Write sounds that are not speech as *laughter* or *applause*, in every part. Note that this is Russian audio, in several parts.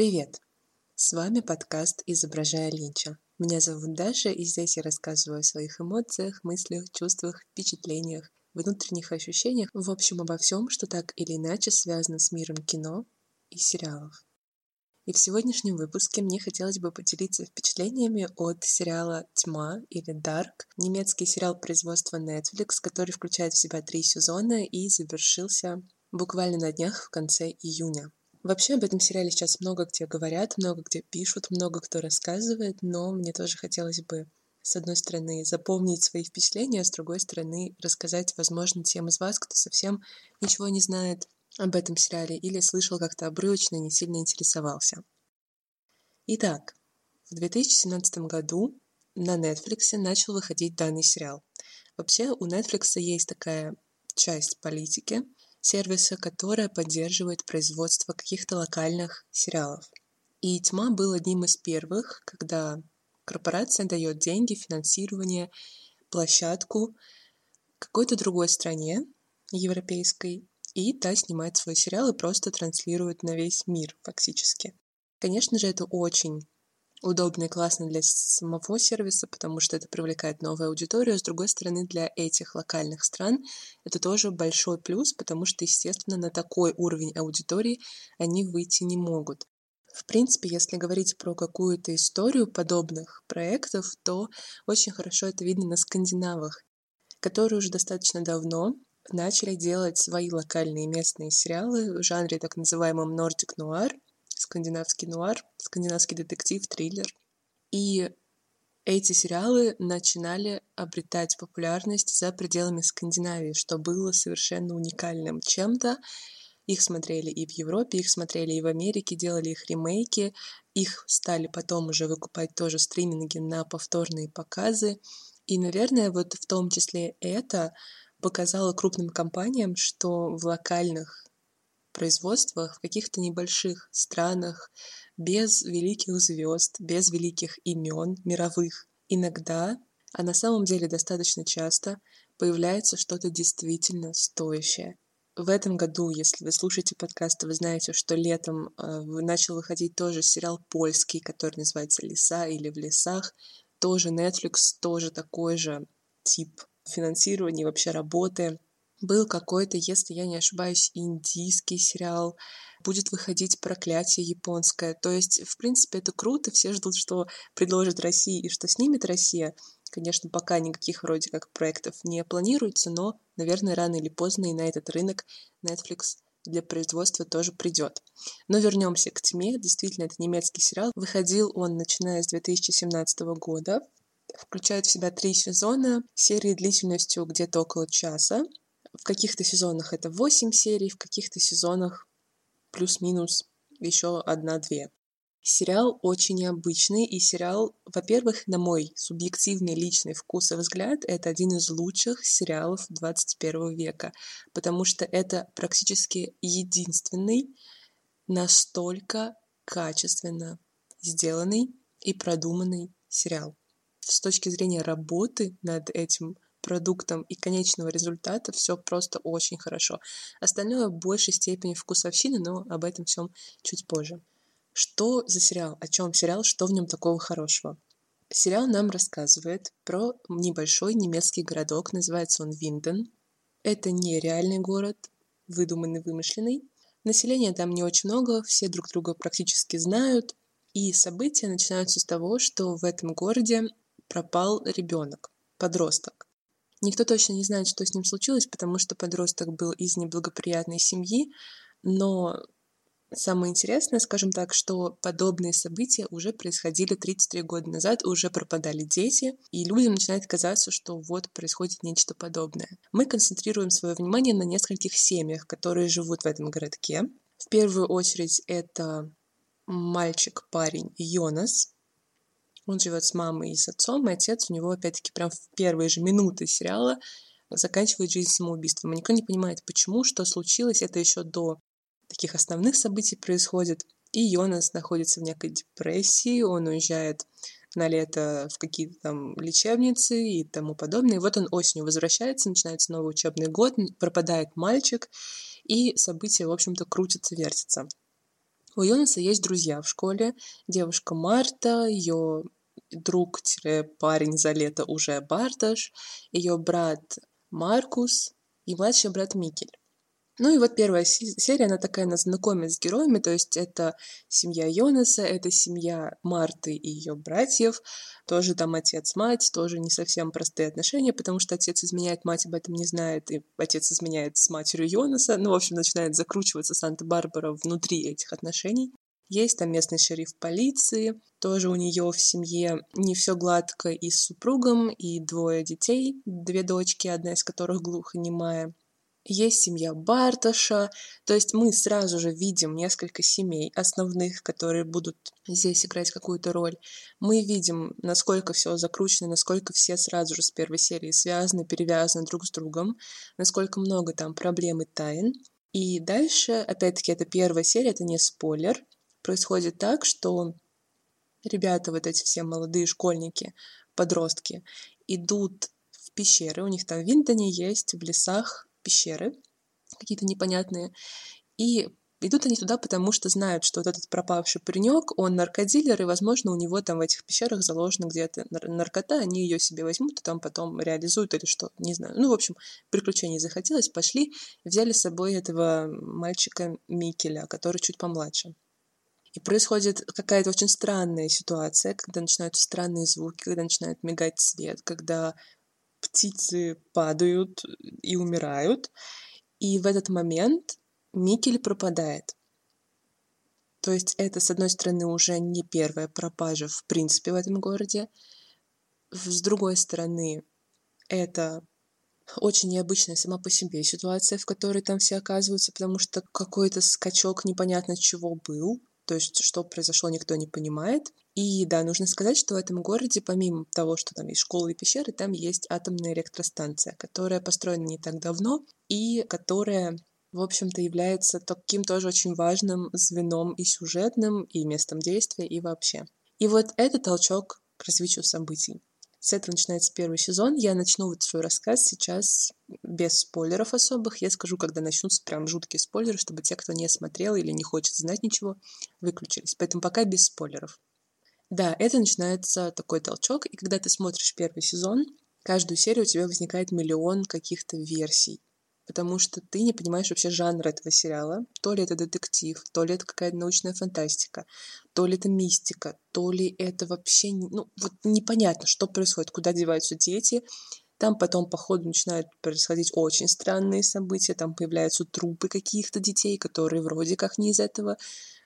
Привет! С вами подкаст «Изображая Линча». Меня зовут Даша, и здесь я рассказываю о своих эмоциях, мыслях, чувствах, впечатлениях, внутренних ощущениях, в общем, обо всем, что так или иначе связано с миром кино и сериалов. И в сегодняшнем выпуске мне хотелось бы поделиться впечатлениями от сериала «Тьма» или «Дарк», немецкий сериал производства Netflix, который включает в себя три сезона и завершился буквально на днях в конце июня. Вообще об этом сериале сейчас много где говорят, много где пишут, много кто рассказывает, но мне тоже хотелось бы с одной стороны, запомнить свои впечатления, а с другой стороны, рассказать, возможно, тем из вас, кто совсем ничего не знает об этом сериале или слышал как-то обрывочно, не сильно интересовался. Итак, в 2017 году на Netflix начал выходить данный сериал. Вообще у Netflix есть такая часть политики, сервиса, которая поддерживает производство каких-то локальных сериалов. И «Тьма» был одним из первых, когда корпорация дает деньги, финансирование, площадку какой-то другой стране, европейской, и та снимает свой сериал и просто транслирует на весь мир фактически. Конечно же, это очень удобно и классно для самого сервиса, потому что это привлекает новую аудиторию. С другой стороны, для этих локальных стран это тоже большой плюс, потому что, естественно, на такой уровень аудитории они выйти не могут. В принципе, если говорить про какую-то историю подобных проектов, то очень хорошо это видно на скандинавах, которые уже достаточно давно начали делать свои локальные местные сериалы в жанре так называемом Nordic Noir — скандинавский нуар, скандинавский детектив, триллер. И эти сериалы начинали обретать популярность за пределами Скандинавии, что было совершенно уникальным чем-то. Их смотрели и в Европе, их смотрели и в Америке, делали их ремейки, их стали потом уже выкупать тоже стриминги на повторные показы. И, наверное, вот в том числе это показало крупным компаниям, что в локальных производствах в каких-то небольших странах, без великих звезд, без великих имен мировых. Иногда, а на самом деле достаточно часто, появляется что-то действительно стоящее. В этом году, если вы слушаете подкасты, вы знаете, что летом э, начал выходить тоже сериал польский, который называется «Леса» или «В лесах». Тоже Netflix, тоже такой же тип финансирования, вообще работы был какой-то, если я не ошибаюсь, индийский сериал, будет выходить «Проклятие японское». То есть, в принципе, это круто, все ждут, что предложит Россия и что снимет Россия. Конечно, пока никаких вроде как проектов не планируется, но, наверное, рано или поздно и на этот рынок Netflix для производства тоже придет. Но вернемся к «Тьме». Действительно, это немецкий сериал. Выходил он, начиная с 2017 года. Включает в себя три сезона, серии длительностью где-то около часа. В каких-то сезонах это 8 серий, в каких-то сезонах плюс-минус еще одна-две. Сериал очень необычный, и сериал, во-первых, на мой субъективный личный вкус и взгляд, это один из лучших сериалов 21 века, потому что это практически единственный настолько качественно сделанный и продуманный сериал. С точки зрения работы над этим продуктом и конечного результата все просто очень хорошо. Остальное в большей степени вкусовщины, но об этом всем чуть позже. Что за сериал? О чем сериал? Что в нем такого хорошего? Сериал нам рассказывает про небольшой немецкий городок, называется он Винден. Это не реальный город, выдуманный, вымышленный. Населения там не очень много, все друг друга практически знают. И события начинаются с того, что в этом городе пропал ребенок, подросток. Никто точно не знает, что с ним случилось, потому что подросток был из неблагоприятной семьи, но Самое интересное, скажем так, что подобные события уже происходили 33 года назад, уже пропадали дети, и людям начинает казаться, что вот происходит нечто подобное. Мы концентрируем свое внимание на нескольких семьях, которые живут в этом городке. В первую очередь это мальчик-парень Йонас, он живет с мамой и с отцом, и отец у него, опять-таки, прям в первые же минуты сериала заканчивает жизнь самоубийством. И никто не понимает, почему, что случилось. Это еще до таких основных событий происходит. И Йонас находится в некой депрессии, он уезжает на лето в какие-то там лечебницы и тому подобное. И вот он осенью возвращается, начинается новый учебный год, пропадает мальчик, и события, в общем-то, крутятся, вертятся. У Йонаса есть друзья в школе. Девушка Марта, ее друг-парень за лето уже Барташ, ее брат Маркус и младший брат Микель. Ну и вот первая серия, она такая, она знакомит с героями, то есть это семья Йонаса, это семья Марты и ее братьев, тоже там отец-мать, тоже не совсем простые отношения, потому что отец изменяет, мать об этом не знает, и отец изменяет с матерью Йонаса, ну, в общем, начинает закручиваться Санта-Барбара внутри этих отношений. Есть там местный шериф полиции, тоже у нее в семье не все гладко и с супругом, и двое детей, две дочки, одна из которых глухонемая есть семья Барташа, то есть мы сразу же видим несколько семей основных, которые будут здесь играть какую-то роль. Мы видим, насколько все закручено, насколько все сразу же с первой серии связаны, перевязаны друг с другом, насколько много там проблем и тайн. И дальше, опять-таки, это первая серия, это не спойлер. Происходит так, что ребята, вот эти все молодые школьники, подростки, идут в пещеры, у них там в Винтоне есть, в лесах пещеры какие-то непонятные. И идут они туда, потому что знают, что вот этот пропавший паренек, он наркодилер, и, возможно, у него там в этих пещерах заложена где-то наркота, они ее себе возьмут и там потом реализуют или что, не знаю. Ну, в общем, приключений захотелось, пошли, взяли с собой этого мальчика Микеля, который чуть помладше. И происходит какая-то очень странная ситуация, когда начинаются странные звуки, когда начинает мигать свет, когда птицы падают и умирают. И в этот момент Микель пропадает. То есть это, с одной стороны, уже не первая пропажа в принципе в этом городе. С другой стороны, это очень необычная сама по себе ситуация, в которой там все оказываются, потому что какой-то скачок непонятно чего был. То есть, что произошло, никто не понимает. И да, нужно сказать, что в этом городе, помимо того, что там есть школы и пещеры, там есть атомная электростанция, которая построена не так давно и которая в общем-то, является таким тоже очень важным звеном и сюжетным, и местом действия, и вообще. И вот это толчок к развитию событий. С этого начинается первый сезон. Я начну вот свой рассказ сейчас без спойлеров особых. Я скажу, когда начнутся прям жуткие спойлеры, чтобы те, кто не смотрел или не хочет знать ничего, выключились. Поэтому пока без спойлеров. Да, это начинается такой толчок, и когда ты смотришь первый сезон, каждую серию у тебя возникает миллион каких-то версий, потому что ты не понимаешь вообще жанр этого сериала. То ли это детектив, то ли это какая-то научная фантастика, то ли это мистика, то ли это вообще... Ну, вот непонятно, что происходит, куда деваются дети. Там потом по ходу начинают происходить очень странные события, там появляются трупы каких-то детей, которые вроде как не из этого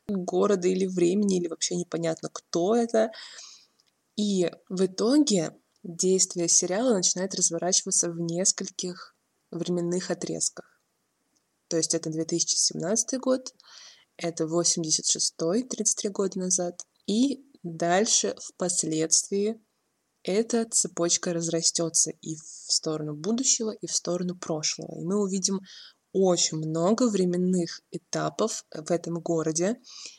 города или времени, или вообще непонятно, кто это. И в итоге действие сериала начинает разворачиваться в нескольких временных отрезках. То есть это 2017 год, это 86-й, 33 года назад, и дальше впоследствии эта цепочка разрастется и в сторону будущего, и в сторону прошлого. И мы увидим очень много временных этапов в этом городе.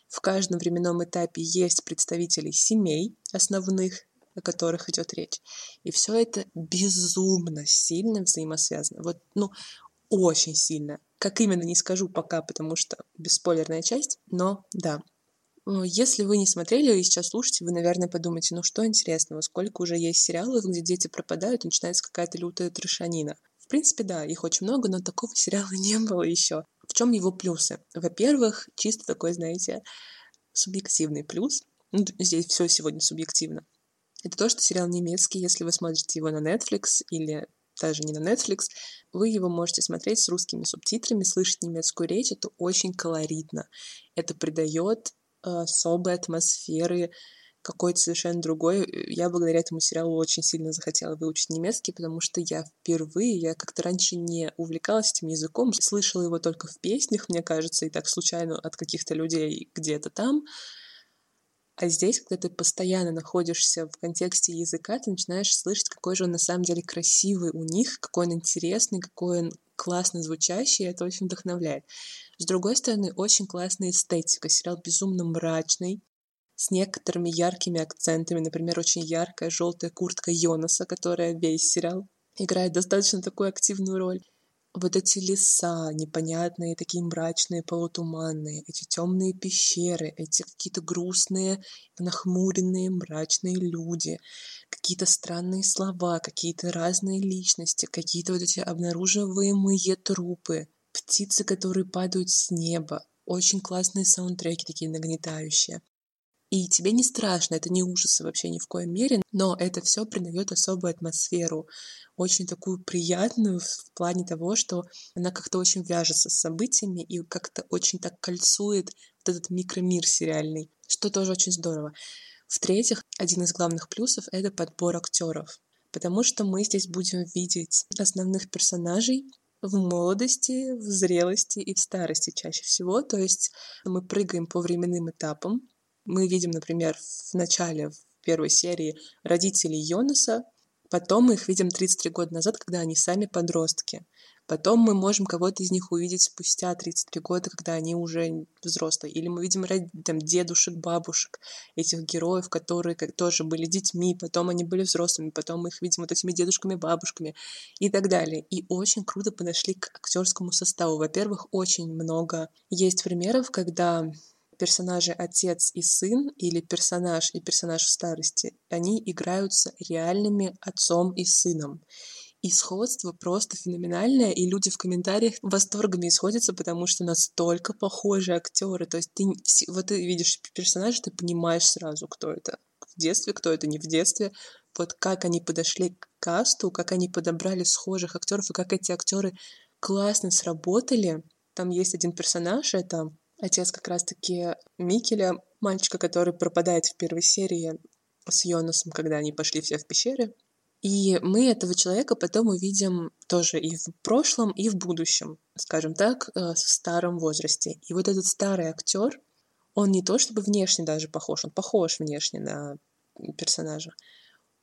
В каждом временном этапе есть представители семей основных, о которых идет речь. И все это безумно сильно взаимосвязано. Вот, ну, очень сильно. Как именно, не скажу пока, потому что бесспойлерная часть, но да. Если вы не смотрели и сейчас слушаете, вы, наверное, подумаете, ну что интересного, сколько уже есть сериалов, где дети пропадают, и начинается какая-то лютая трешанина. В принципе, да, их очень много, но такого *laughs* сериала не было еще. В чем его плюсы? Во-первых, чисто такой, знаете, субъективный плюс. Ну, здесь все сегодня субъективно. Это то, что сериал немецкий, если вы смотрите его на Netflix или даже не на Netflix, вы его можете смотреть с русскими субтитрами, слышать немецкую речь, это очень колоритно. Это придает э, особой атмосферы какой-то совершенно другой. Я благодаря этому сериалу очень сильно захотела выучить немецкий, потому что я впервые, я как-то раньше не увлекалась этим языком, слышала его только в песнях, мне кажется, и так случайно от каких-то людей где-то там. А здесь, когда ты постоянно находишься в контексте языка, ты начинаешь слышать, какой же он на самом деле красивый у них, какой он интересный, какой он классно звучащий, и это очень вдохновляет. С другой стороны, очень классная эстетика. Сериал безумно мрачный, с некоторыми яркими акцентами. Например, очень яркая желтая куртка Йонаса, которая весь сериал играет достаточно такую активную роль. вот эти леса непонятные, такие мрачные, полутуманные, эти темные пещеры, эти какие-то грустные, нахмуренные, мрачные люди, какие-то странные слова, какие-то разные личности, какие-то вот эти обнаруживаемые трупы, птицы, которые падают с неба, очень классные саундтреки такие нагнетающие. И тебе не страшно, это не ужасы вообще ни в коем мере, но это все придает особую атмосферу, очень такую приятную в плане того, что она как-то очень вяжется с событиями и как-то очень так кольцует вот этот микромир сериальный, что тоже очень здорово. В-третьих, один из главных плюсов — это подбор актеров, потому что мы здесь будем видеть основных персонажей, в молодости, в зрелости и в старости чаще всего. То есть мы прыгаем по временным этапам, мы видим, например, в начале, в первой серии родителей Йонаса, потом мы их видим 33 года назад, когда они сами подростки. Потом мы можем кого-то из них увидеть спустя 33 года, когда они уже взрослые. Или мы видим там, дедушек, бабушек, этих героев, которые как, тоже были детьми, потом они были взрослыми, потом мы их видим вот этими дедушками, бабушками и так далее. И очень круто подошли к актерскому составу. Во-первых, очень много есть примеров, когда персонажи отец и сын или персонаж и персонаж в старости, они играются реальными отцом и сыном. И сходство просто феноменальное, и люди в комментариях восторгами исходятся, потому что настолько похожи актеры. То есть ты вот ты видишь персонажа, ты понимаешь сразу, кто это. В детстве, кто это не в детстве. Вот как они подошли к касту, как они подобрали схожих актеров, и как эти актеры классно сработали. Там есть один персонаж, это отец как раз-таки Микеля, мальчика, который пропадает в первой серии с Йонасом, когда они пошли все в пещеры. И мы этого человека потом увидим тоже и в прошлом, и в будущем, скажем так, э, в старом возрасте. И вот этот старый актер, он не то чтобы внешне даже похож, он похож внешне на персонажа.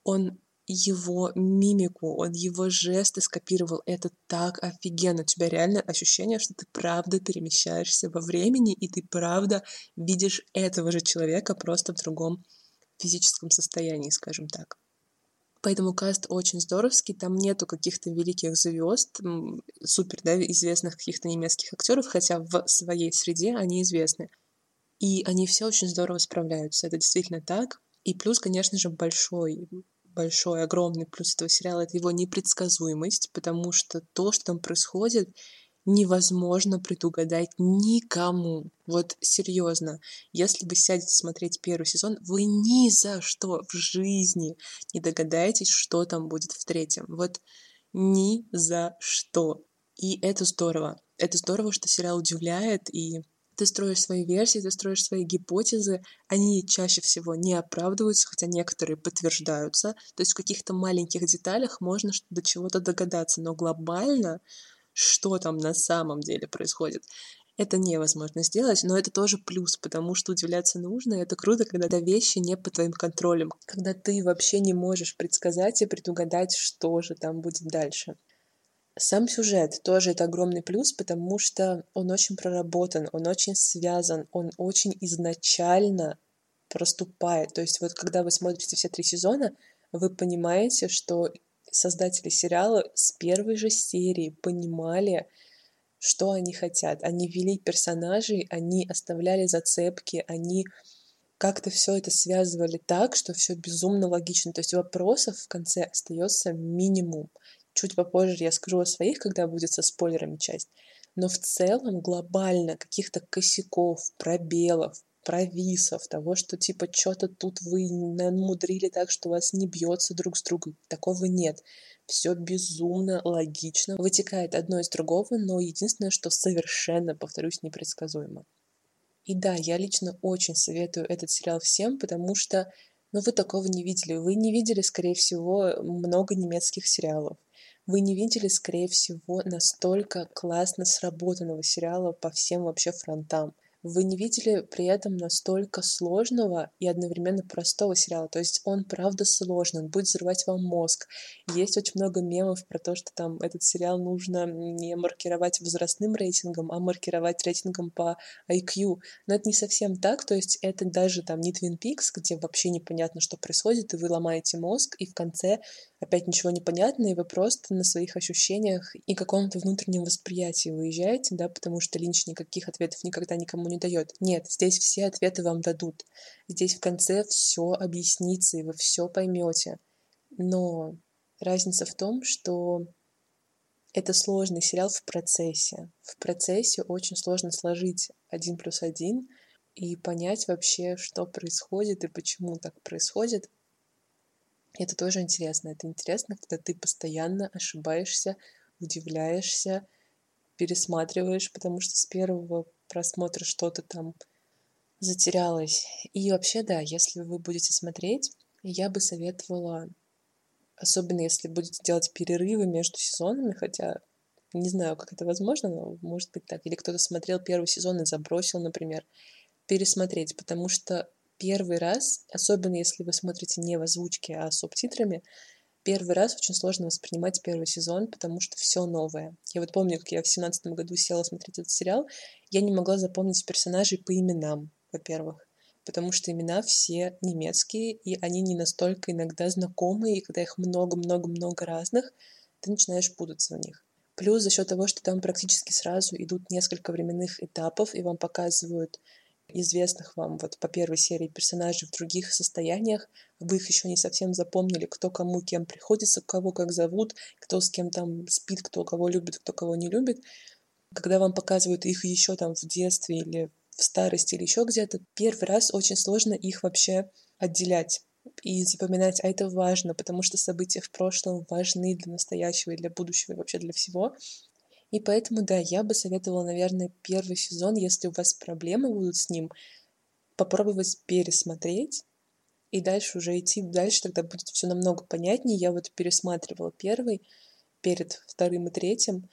Он его мимику, он его жесты скопировал. Это так офигенно. У тебя реально ощущение, что ты правда перемещаешься во времени, и ты правда видишь этого же человека просто в другом физическом состоянии, скажем так. Поэтому каст очень здоровский, там нету каких-то великих звезд, супер, да, известных каких-то немецких актеров, хотя в своей среде они известны. И они все очень здорово справляются, это действительно так. И плюс, конечно же, большой большой, огромный плюс этого сериала — это его непредсказуемость, потому что то, что там происходит, невозможно предугадать никому. Вот серьезно, если вы сядете смотреть первый сезон, вы ни за что в жизни не догадаетесь, что там будет в третьем. Вот ни за что. И это здорово. Это здорово, что сериал удивляет, и ты строишь свои версии, ты строишь свои гипотезы, они чаще всего не оправдываются, хотя некоторые подтверждаются. То есть в каких-то маленьких деталях можно до чего-то догадаться, но глобально, что там на самом деле происходит, это невозможно сделать, но это тоже плюс, потому что удивляться нужно, и это круто, когда вещи не под твоим контролем, когда ты вообще не можешь предсказать и предугадать, что же там будет дальше. Сам сюжет тоже это огромный плюс, потому что он очень проработан, он очень связан, он очень изначально проступает. То есть вот когда вы смотрите все три сезона, вы понимаете, что создатели сериала с первой же серии понимали, что они хотят. Они вели персонажей, они оставляли зацепки, они как-то все это связывали так, что все безумно логично. То есть вопросов в конце остается минимум. Чуть попозже я скажу о своих, когда будет со спойлерами часть. Но в целом глобально каких-то косяков, пробелов, провисов, того, что типа что-то тут вы намудрили так, что вас не бьется друг с другом. Такого нет. Все безумно логично, вытекает одно из другого, но единственное, что совершенно, повторюсь, непредсказуемо. И да, я лично очень советую этот сериал всем, потому что ну, вы такого не видели. Вы не видели, скорее всего, много немецких сериалов вы не видели, скорее всего, настолько классно сработанного сериала по всем вообще фронтам. Вы не видели при этом настолько сложного и одновременно простого сериала. То есть он правда сложный, он будет взрывать вам мозг. Есть очень много мемов про то, что там этот сериал нужно не маркировать возрастным рейтингом, а маркировать рейтингом по IQ. Но это не совсем так, то есть это даже там не Twin Peaks, где вообще непонятно, что происходит, и вы ломаете мозг, и в конце опять ничего не понятно, и вы просто на своих ощущениях и каком-то внутреннем восприятии выезжаете, да, потому что Линч никаких ответов никогда никому не дает. Нет, здесь все ответы вам дадут. Здесь в конце все объяснится, и вы все поймете. Но разница в том, что это сложный сериал в процессе. В процессе очень сложно сложить один плюс один и понять вообще, что происходит и почему так происходит. Это тоже интересно. Это интересно, когда ты постоянно ошибаешься, удивляешься, пересматриваешь, потому что с первого просмотра что-то там затерялось. И вообще, да, если вы будете смотреть, я бы советовала Особенно если будете делать перерывы между сезонами, хотя не знаю, как это возможно, но может быть так. Или кто-то смотрел первый сезон и забросил, например, пересмотреть, потому что первый раз, особенно если вы смотрите не в озвучке, а с субтитрами, первый раз очень сложно воспринимать первый сезон, потому что все новое. Я вот помню, как я в семнадцатом году села смотреть этот сериал, я не могла запомнить персонажей по именам, во-первых потому что имена все немецкие, и они не настолько иногда знакомые, и когда их много-много-много разных, ты начинаешь путаться в них. Плюс за счет того, что там практически сразу идут несколько временных этапов, и вам показывают известных вам вот по первой серии персонажей в других состояниях, вы их еще не совсем запомнили, кто кому кем приходится, кого как зовут, кто с кем там спит, кто кого любит, кто кого не любит. Когда вам показывают их еще там в детстве или в старости или еще где-то, первый раз очень сложно их вообще отделять и запоминать, а это важно, потому что события в прошлом важны для настоящего и для будущего, и вообще для всего. И поэтому, да, я бы советовала, наверное, первый сезон, если у вас проблемы будут с ним, попробовать пересмотреть и дальше уже идти дальше, тогда будет все намного понятнее. Я вот пересматривала первый перед вторым и третьим,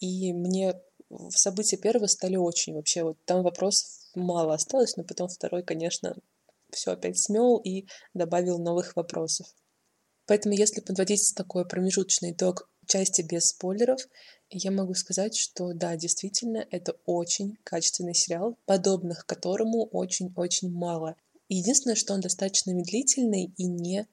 и мне события первого стали очень вообще, вот там вопросов мало осталось, но потом второй, конечно, все опять смел и добавил новых вопросов. Поэтому, если подводить такой промежуточный итог части без спойлеров, я могу сказать, что да, действительно, это очень качественный сериал, подобных которому очень-очень мало. Единственное, что он достаточно медлительный и не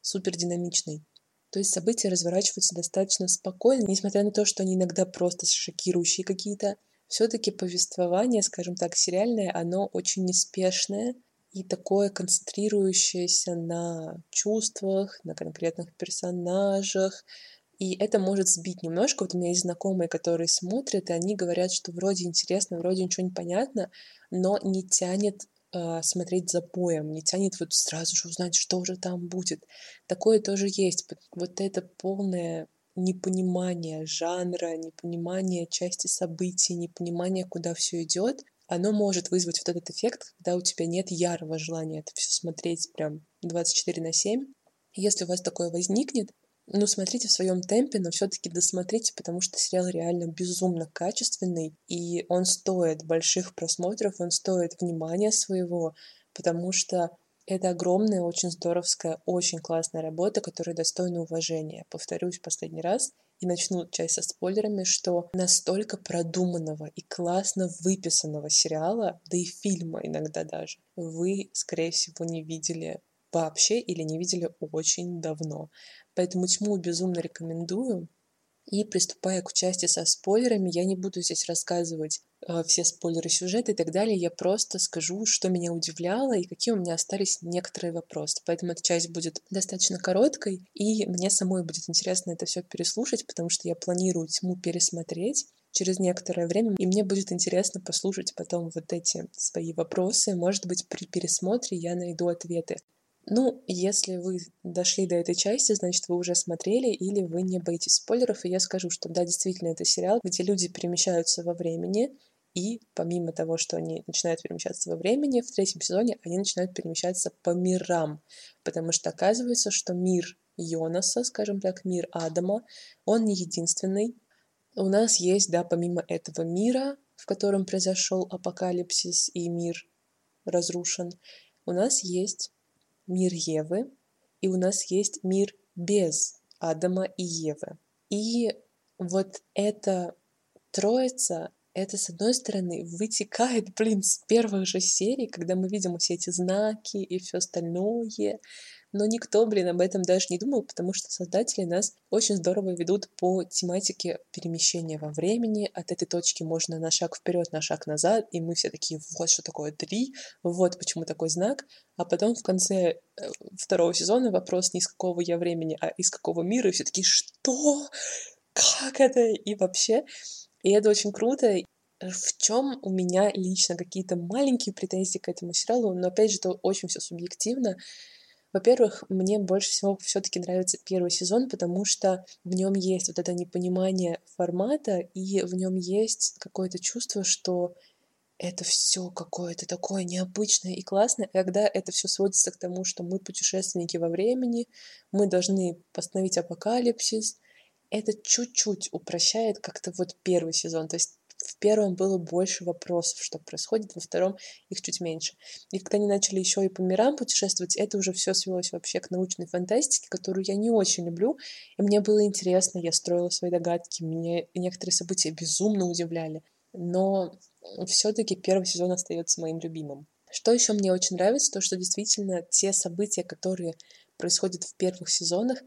супер динамичный. То есть события разворачиваются достаточно спокойно, несмотря на то, что они иногда просто шокирующие какие-то. Все-таки повествование, скажем так, сериальное, оно очень неспешное и такое концентрирующееся на чувствах, на конкретных персонажах, и это может сбить немножко. Вот у меня есть знакомые, которые смотрят, и они говорят, что вроде интересно, вроде ничего не понятно, но не тянет э, смотреть за боем, не тянет вот сразу же узнать, что же там будет. Такое тоже есть. Вот это полное непонимание жанра, непонимание части событий, непонимание, куда все идет, оно может вызвать вот этот эффект, когда у тебя нет ярого желания это все смотреть прям 24 на 7. Если у вас такое возникнет, ну, смотрите в своем темпе, но все-таки досмотрите, потому что сериал реально безумно качественный, и он стоит больших просмотров, он стоит внимания своего, потому что это огромная, очень здоровская, очень классная работа, которая достойна уважения. Повторюсь последний раз и начну часть со спойлерами, что настолько продуманного и классно выписанного сериала, да и фильма иногда даже, вы, скорее всего, не видели вообще или не видели очень давно. Поэтому тьму безумно рекомендую. И приступая к части со спойлерами, я не буду здесь рассказывать э, все спойлеры сюжета и так далее. Я просто скажу, что меня удивляло и какие у меня остались некоторые вопросы. Поэтому эта часть будет достаточно короткой, и мне самой будет интересно это все переслушать, потому что я планирую тьму пересмотреть через некоторое время, и мне будет интересно послушать потом вот эти свои вопросы. Может быть, при пересмотре я найду ответы. Ну, если вы дошли до этой части, значит, вы уже смотрели или вы не боитесь спойлеров, и я скажу, что да, действительно, это сериал, где люди перемещаются во времени, и помимо того, что они начинают перемещаться во времени, в третьем сезоне они начинают перемещаться по мирам, потому что оказывается, что мир Йонаса, скажем так, мир Адама, он не единственный. У нас есть, да, помимо этого мира, в котором произошел апокалипсис и мир разрушен, у нас есть мир Евы, и у нас есть мир без Адама и Евы. И вот эта троица, это, с одной стороны, вытекает, блин, с первых же серий, когда мы видим все эти знаки и все остальное, но никто, блин, об этом даже не думал, потому что создатели нас очень здорово ведут по тематике перемещения во времени. От этой точки можно на шаг вперед, на шаг назад, и мы все такие, вот что такое три, вот почему такой знак. А потом в конце э, второго сезона вопрос не из какого я времени, а из какого мира, и все такие, что? Как это? И вообще, и это очень круто. В чем у меня лично какие-то маленькие претензии к этому сериалу, но опять же, это очень все субъективно. Во-первых, мне больше всего все-таки нравится первый сезон, потому что в нем есть вот это непонимание формата, и в нем есть какое-то чувство, что это все какое-то такое необычное и классное, когда это все сводится к тому, что мы путешественники во времени, мы должны постановить апокалипсис. Это чуть-чуть упрощает как-то вот первый сезон. То есть в первом было больше вопросов, что происходит, во втором их чуть меньше. И когда они начали еще и по мирам путешествовать, это уже все свелось вообще к научной фантастике, которую я не очень люблю. И мне было интересно, я строила свои догадки, мне некоторые события безумно удивляли. Но все-таки первый сезон остается моим любимым. Что еще мне очень нравится, то что действительно те события, которые происходят в первых сезонах,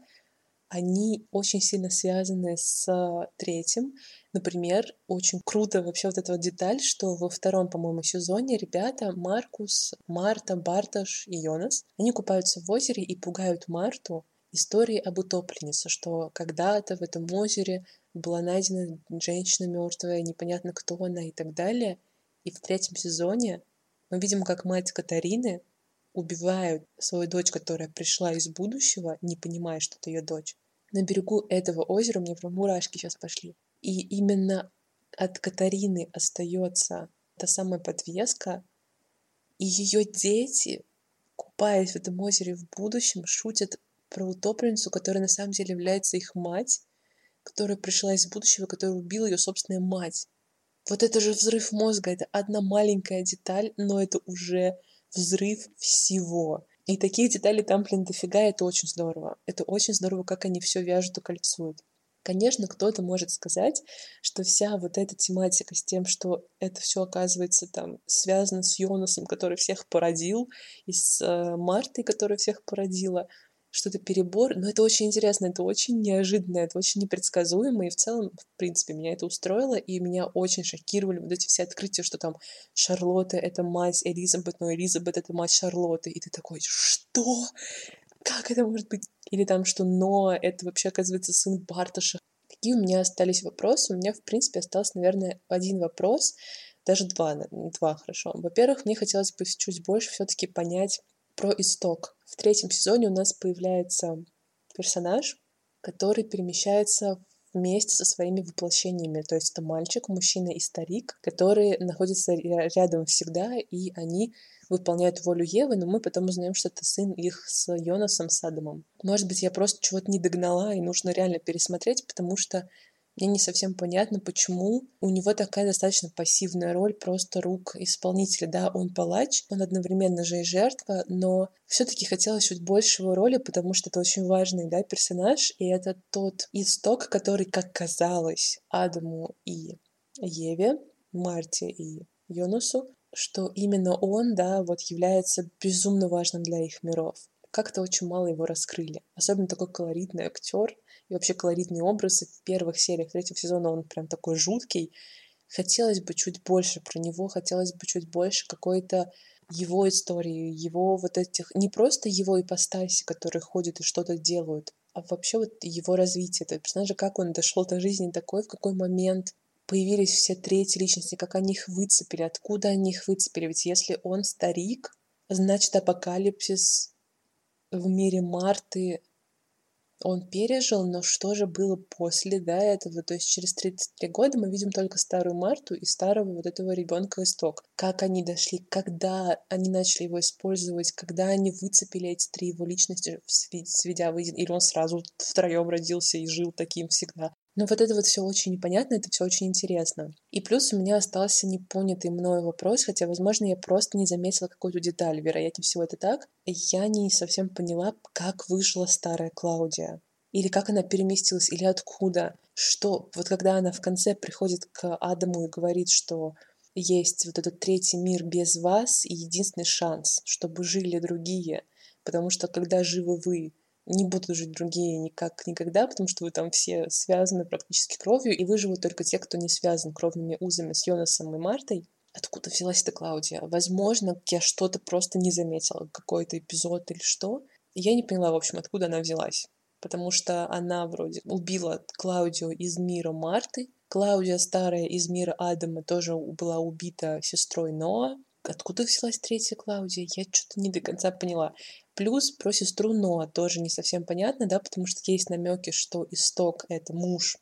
они очень сильно связаны с третьим. Например, очень круто вообще вот эта вот деталь, что во втором, по-моему, сезоне ребята Маркус, Марта, Барташ и Йонас, они купаются в озере и пугают Марту историей об утопленнице, что когда-то в этом озере была найдена женщина мертвая, непонятно кто она и так далее. И в третьем сезоне мы видим, как мать Катарины убивает свою дочь, которая пришла из будущего, не понимая, что это ее дочь на берегу этого озера, меня прям мурашки сейчас пошли. И именно от Катарины остается та самая подвеска, и ее дети, купаясь в этом озере в будущем, шутят про утопленницу, которая на самом деле является их мать, которая пришла из будущего, которая убила ее собственная мать. Вот это же взрыв мозга, это одна маленькая деталь, но это уже взрыв всего. И таких деталей там, блин, дофига, это очень здорово. Это очень здорово, как они все вяжут и кольцуют. Конечно, кто-то может сказать, что вся вот эта тематика с тем, что это все оказывается там связано с Йонасом, который всех породил, и с э, Мартой, которая всех породила, что-то перебор, но это очень интересно, это очень неожиданно, это очень непредсказуемо, и в целом, в принципе, меня это устроило, и меня очень шокировали вот эти все открытия, что там Шарлотта — это мать Элизабет, но Элизабет — это мать Шарлотты, и ты такой, что? Как это может быть? Или там, что Но — это вообще, оказывается, сын Барташа. Какие у меня остались вопросы? У меня, в принципе, остался, наверное, один вопрос, даже два, два хорошо. Во-первых, мне хотелось бы чуть больше все-таки понять про исток. В третьем сезоне у нас появляется персонаж, который перемещается вместе со своими воплощениями. То есть это мальчик, мужчина и старик, которые находятся рядом всегда, и они выполняют волю Евы, но мы потом узнаем, что это сын их с Йонасом Садомом. Может быть, я просто чего-то не догнала, и нужно реально пересмотреть, потому что мне не совсем понятно, почему у него такая достаточно пассивная роль просто рук исполнителя. Да, он палач, он одновременно же и жертва, но все-таки хотелось чуть больше его роли, потому что это очень важный да, персонаж, и это тот исток, который, как казалось, Адаму и Еве, Марте и Йонусу, что именно он, да, вот является безумно важным для их миров. Как-то очень мало его раскрыли. Особенно такой колоритный актер, и вообще колоритный образ. И в первых сериях третьего сезона он прям такой жуткий. Хотелось бы чуть больше про него, хотелось бы чуть больше какой-то его истории, его вот этих, не просто его ипостаси, которые ходят и что-то делают, а вообще вот его развитие этого персонажа, как он дошел до жизни такой, в какой момент появились все третьи личности, как они их выцепили, откуда они их выцепили. Ведь если он старик, значит апокалипсис в мире Марты он пережил, но что же было после да, этого? То есть через 33 года мы видим только старую Марту и старого вот этого ребенка Исток. Как они дошли, когда они начали его использовать, когда они выцепили эти три его личности, сведя в один, или он сразу втроем родился и жил таким всегда. Но вот это вот все очень непонятно, это все очень интересно. И плюс у меня остался непонятый мной вопрос, хотя, возможно, я просто не заметила какую-то деталь, вероятнее всего это так. Я не совсем поняла, как выжила старая Клаудия. Или как она переместилась, или откуда. что вот когда она в конце приходит к Адаму и говорит, что есть вот этот третий мир без вас и единственный шанс, чтобы жили другие, потому что когда живы вы, не будут жить другие никак никогда, потому что вы там все связаны практически кровью, и выживут только те, кто не связан кровными узами с Йонасом и Мартой. Откуда взялась эта Клаудия? Возможно, я что-то просто не заметила, какой-то эпизод или что. Я не поняла, в общем, откуда она взялась. Потому что она вроде убила Клаудию из мира Марты. Клаудия старая из мира Адама тоже была убита сестрой Ноа. Откуда взялась третья Клаудия? Я что-то не до конца поняла. Плюс про сестру Ноа тоже не совсем понятно, да, потому что есть намеки, что исток — это муж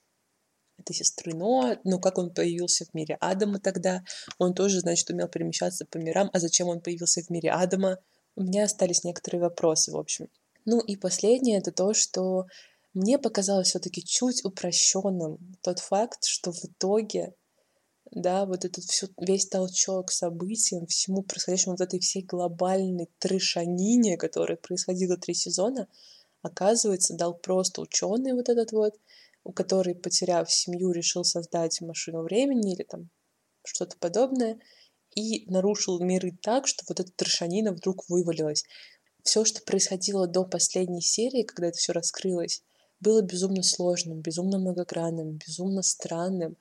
этой сестры Ноа, но как он появился в мире Адама тогда, он тоже, значит, умел перемещаться по мирам, а зачем он появился в мире Адама? У меня остались некоторые вопросы, в общем. Ну и последнее — это то, что мне показалось все-таки чуть упрощенным тот факт, что в итоге да, вот этот все, весь толчок событиям, всему происходящему, вот этой всей глобальной трешанине, которая происходила три сезона, оказывается, дал просто ученый вот этот вот, у который, потеряв семью, решил создать машину времени или там что-то подобное, и нарушил миры так, что вот эта трешанина вдруг вывалилась. Все, что происходило до последней серии, когда это все раскрылось, было безумно сложным, безумно многогранным, безумно странным,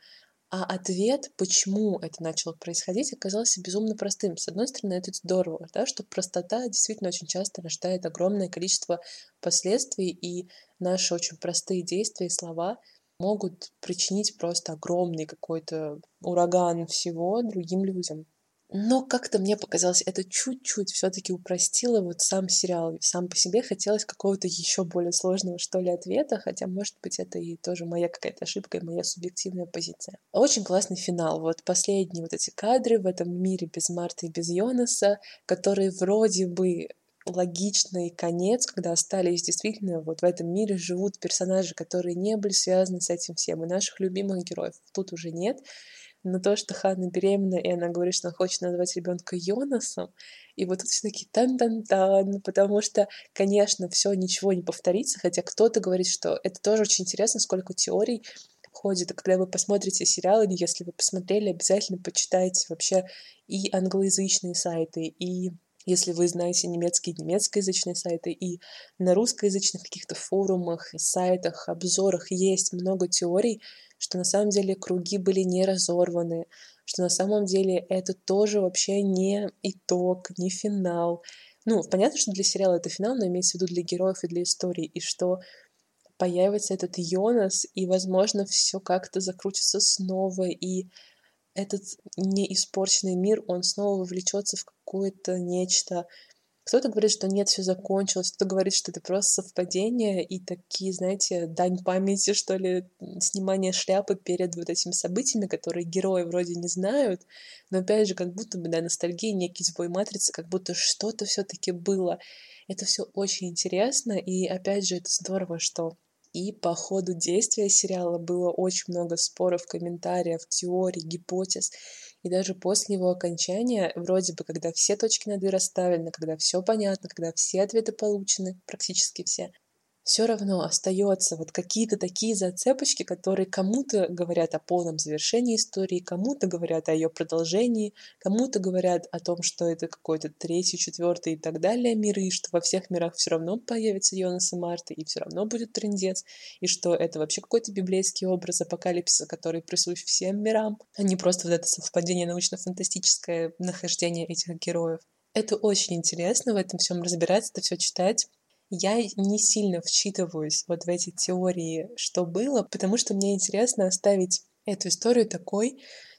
а ответ, почему это начало происходить, оказался безумно простым. С одной стороны, это здорово, да, что простота действительно очень часто рождает огромное количество последствий, и наши очень простые действия и слова могут причинить просто огромный какой-то ураган всего другим людям. Но как-то мне показалось, это чуть-чуть все-таки упростило вот сам сериал. Сам по себе хотелось какого-то еще более сложного, что ли, ответа, хотя, может быть, это и тоже моя какая-то ошибка и моя субъективная позиция. Очень классный финал. Вот последние вот эти кадры в этом мире без Марта и без Йонаса, которые вроде бы логичный конец, когда остались действительно вот в этом мире живут персонажи, которые не были связаны с этим всем, и наших любимых героев тут уже нет но то, что Ханна беременна, и она говорит, что она хочет назвать ребенка Йонасом, и вот тут все таки тан-тан-тан, потому что, конечно, все ничего не повторится, хотя кто-то говорит, что это тоже очень интересно, сколько теорий ходит. И когда вы посмотрите сериал, или если вы посмотрели, обязательно почитайте вообще и англоязычные сайты, и если вы знаете немецкие немецкоязычные сайты, и на русскоязычных каких-то форумах, сайтах, обзорах есть много теорий, что на самом деле круги были не разорваны, что на самом деле это тоже вообще не итог, не финал. Ну, понятно, что для сериала это финал, но имеется в виду для героев и для истории, и что появится этот Йонас, и, возможно, все как-то закрутится снова, и этот неиспорченный мир, он снова вовлечется в какое-то нечто, кто-то говорит, что нет, все закончилось, кто-то говорит, что это просто совпадение и такие, знаете, дань памяти, что ли, снимание шляпы перед вот этими событиями, которые герои вроде не знают, но опять же, как будто бы, да, ностальгия, некий сбой матрицы, как будто что-то все-таки было. Это все очень интересно, и опять же, это здорово, что и по ходу действия сериала было очень много споров, комментариев, теорий, гипотез. И даже после его окончания, вроде бы, когда все точки над «и» расставлены, когда все понятно, когда все ответы получены, практически все, все равно остается вот какие-то такие зацепочки, которые кому-то говорят о полном завершении истории, кому-то говорят о ее продолжении, кому-то говорят о том, что это какой-то третий, четвертый и так далее миры, и что во всех мирах все равно появится Йонас и Марта, и все равно будет трендец, и что это вообще какой-то библейский образ апокалипсиса, который присущ всем мирам, а не просто вот это совпадение научно-фантастическое нахождение этих героев. Это очень интересно в этом всем разбираться, это все читать я не сильно вчитываюсь вот в эти теории, что было, потому что мне интересно оставить эту историю такой,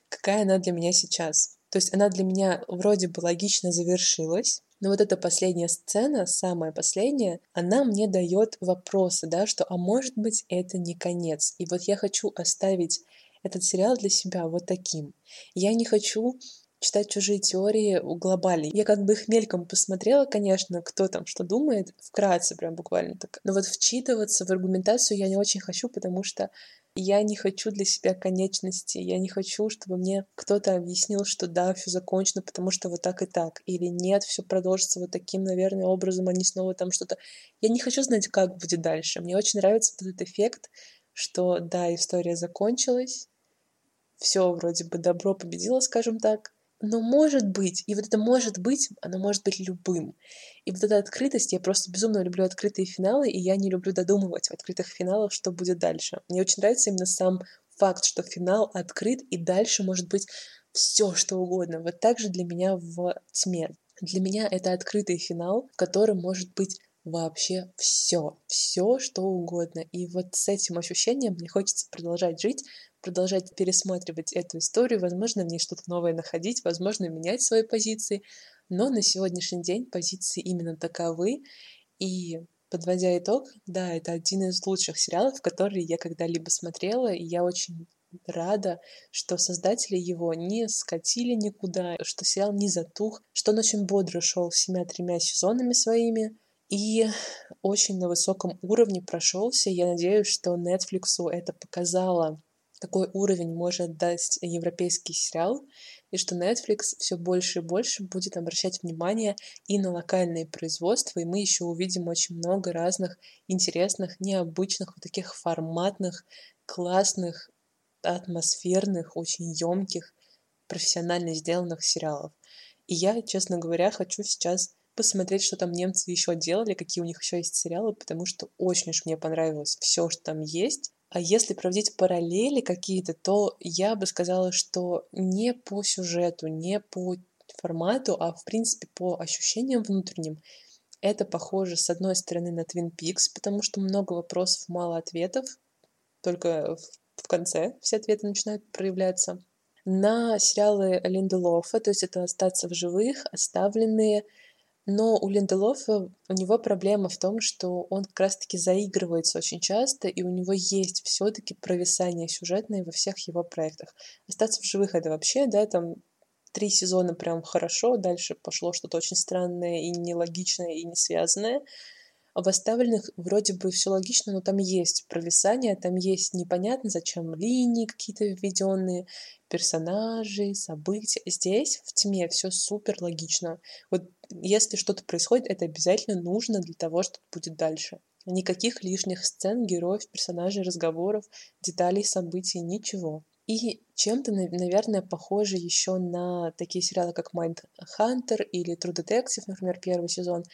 какая она для меня сейчас. То есть она для меня вроде бы логично завершилась, но вот эта последняя сцена, самая последняя, она мне дает вопросы, да, что, а может быть, это не конец. И вот я хочу оставить этот сериал для себя вот таким. Я не хочу читать чужие теории глобальные. Я как бы их мельком посмотрела, конечно, кто там что думает, вкратце прям буквально так. Но вот вчитываться в аргументацию я не очень хочу, потому что я не хочу для себя конечности, я не хочу, чтобы мне кто-то объяснил, что да, все закончено, потому что вот так и так, или нет, все продолжится вот таким, наверное, образом, они снова там что-то... Я не хочу знать, как будет дальше. Мне очень нравится вот этот эффект что да, история закончилась, все вроде бы добро победило, скажем так, но может быть, и вот это может быть, оно может быть любым. И вот эта открытость, я просто безумно люблю открытые финалы, и я не люблю додумывать в открытых финалах, что будет дальше. Мне очень нравится именно сам факт, что финал открыт, и дальше может быть все, что угодно. Вот так же для меня в тьме. Для меня это открытый финал, в котором может быть вообще все, все, что угодно. И вот с этим ощущением мне хочется продолжать жить, продолжать пересматривать эту историю, возможно, в ней что-то новое находить, возможно, менять свои позиции. Но на сегодняшний день позиции именно таковы. И подводя итог, да, это один из лучших сериалов, которые я когда-либо смотрела, и я очень рада, что создатели его не скатили никуда, что сериал не затух, что он очень бодро шел всеми тремя сезонами своими, и очень на высоком уровне прошелся. Я надеюсь, что Netflix это показало, какой уровень может дать европейский сериал, и что Netflix все больше и больше будет обращать внимание и на локальные производства, и мы еще увидим очень много разных интересных, необычных, вот таких форматных, классных, атмосферных, очень емких, профессионально сделанных сериалов. И я, честно говоря, хочу сейчас посмотреть, что там немцы еще делали, какие у них еще есть сериалы, потому что очень уж мне понравилось все, что там есть. А если проводить параллели какие-то, то я бы сказала, что не по сюжету, не по формату, а в принципе по ощущениям внутренним. Это похоже, с одной стороны, на Twin Peaks, потому что много вопросов, мало ответов, только в конце все ответы начинают проявляться. На сериалы Линделофа, то есть это «Остаться в живых», «Оставленные», но у Линделофа у него проблема в том, что он как раз-таки заигрывается очень часто, и у него есть все-таки провисание сюжетное во всех его проектах. Остаться в живых это вообще, да, там три сезона прям хорошо, дальше пошло что-то очень странное и нелогичное и не связанное. А в оставленных вроде бы все логично, но там есть провисание, там есть непонятно зачем линии какие-то введенные, персонажи, события. Здесь в тьме все супер логично. Вот если что-то происходит, это обязательно нужно для того, что будет дальше. Никаких лишних сцен, героев, персонажей, разговоров, деталей, событий, ничего. И чем-то, наверное, похоже еще на такие сериалы, как Mind Hunter или True Detective, например, первый сезон,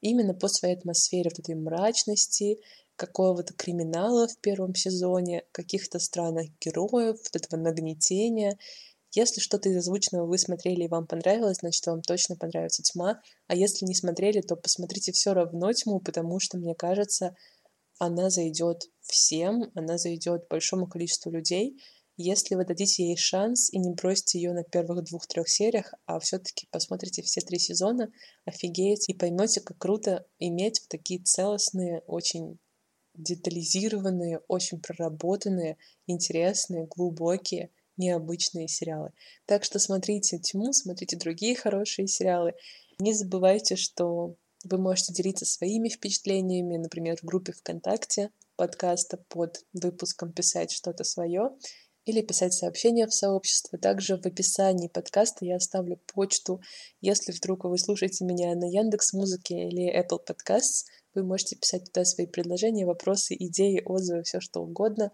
именно по своей атмосфере, вот этой мрачности, какого-то криминала в первом сезоне, каких-то странных героев, вот этого нагнетения. Если что-то из озвученного вы смотрели и вам понравилось, значит, вам точно понравится «Тьма». А если не смотрели, то посмотрите все равно «Тьму», потому что, мне кажется, она зайдет всем, она зайдет большому количеству людей. Если вы дадите ей шанс и не бросите ее на первых двух-трех сериях, а все-таки посмотрите все три сезона, офигеете и поймете, как круто иметь такие целостные, очень детализированные, очень проработанные, интересные, глубокие, необычные сериалы. Так что смотрите «Тьму», смотрите другие хорошие сериалы. Не забывайте, что вы можете делиться своими впечатлениями, например, в группе ВКонтакте подкаста под выпуском писать что-то свое или писать сообщения в сообщество. Также в описании подкаста я оставлю почту. Если вдруг вы слушаете меня на Яндекс Музыке или Apple Podcasts, вы можете писать туда свои предложения, вопросы, идеи, отзывы, все что угодно.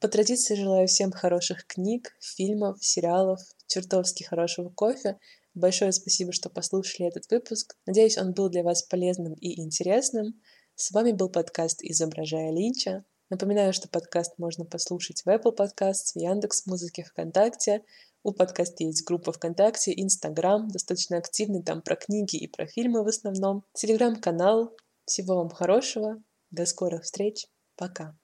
По традиции желаю всем хороших книг, фильмов, сериалов, чертовски хорошего кофе. Большое спасибо, что послушали этот выпуск. Надеюсь, он был для вас полезным и интересным. С вами был подкаст «Изображая Линча». Напоминаю, что подкаст можно послушать в Apple Podcasts, в Яндекс.Музыке, ВКонтакте. У подкаста есть группа ВКонтакте, Инстаграм, достаточно активный, там про книги и про фильмы в основном. Телеграм-канал, всего вам хорошего. До скорых встреч. Пока.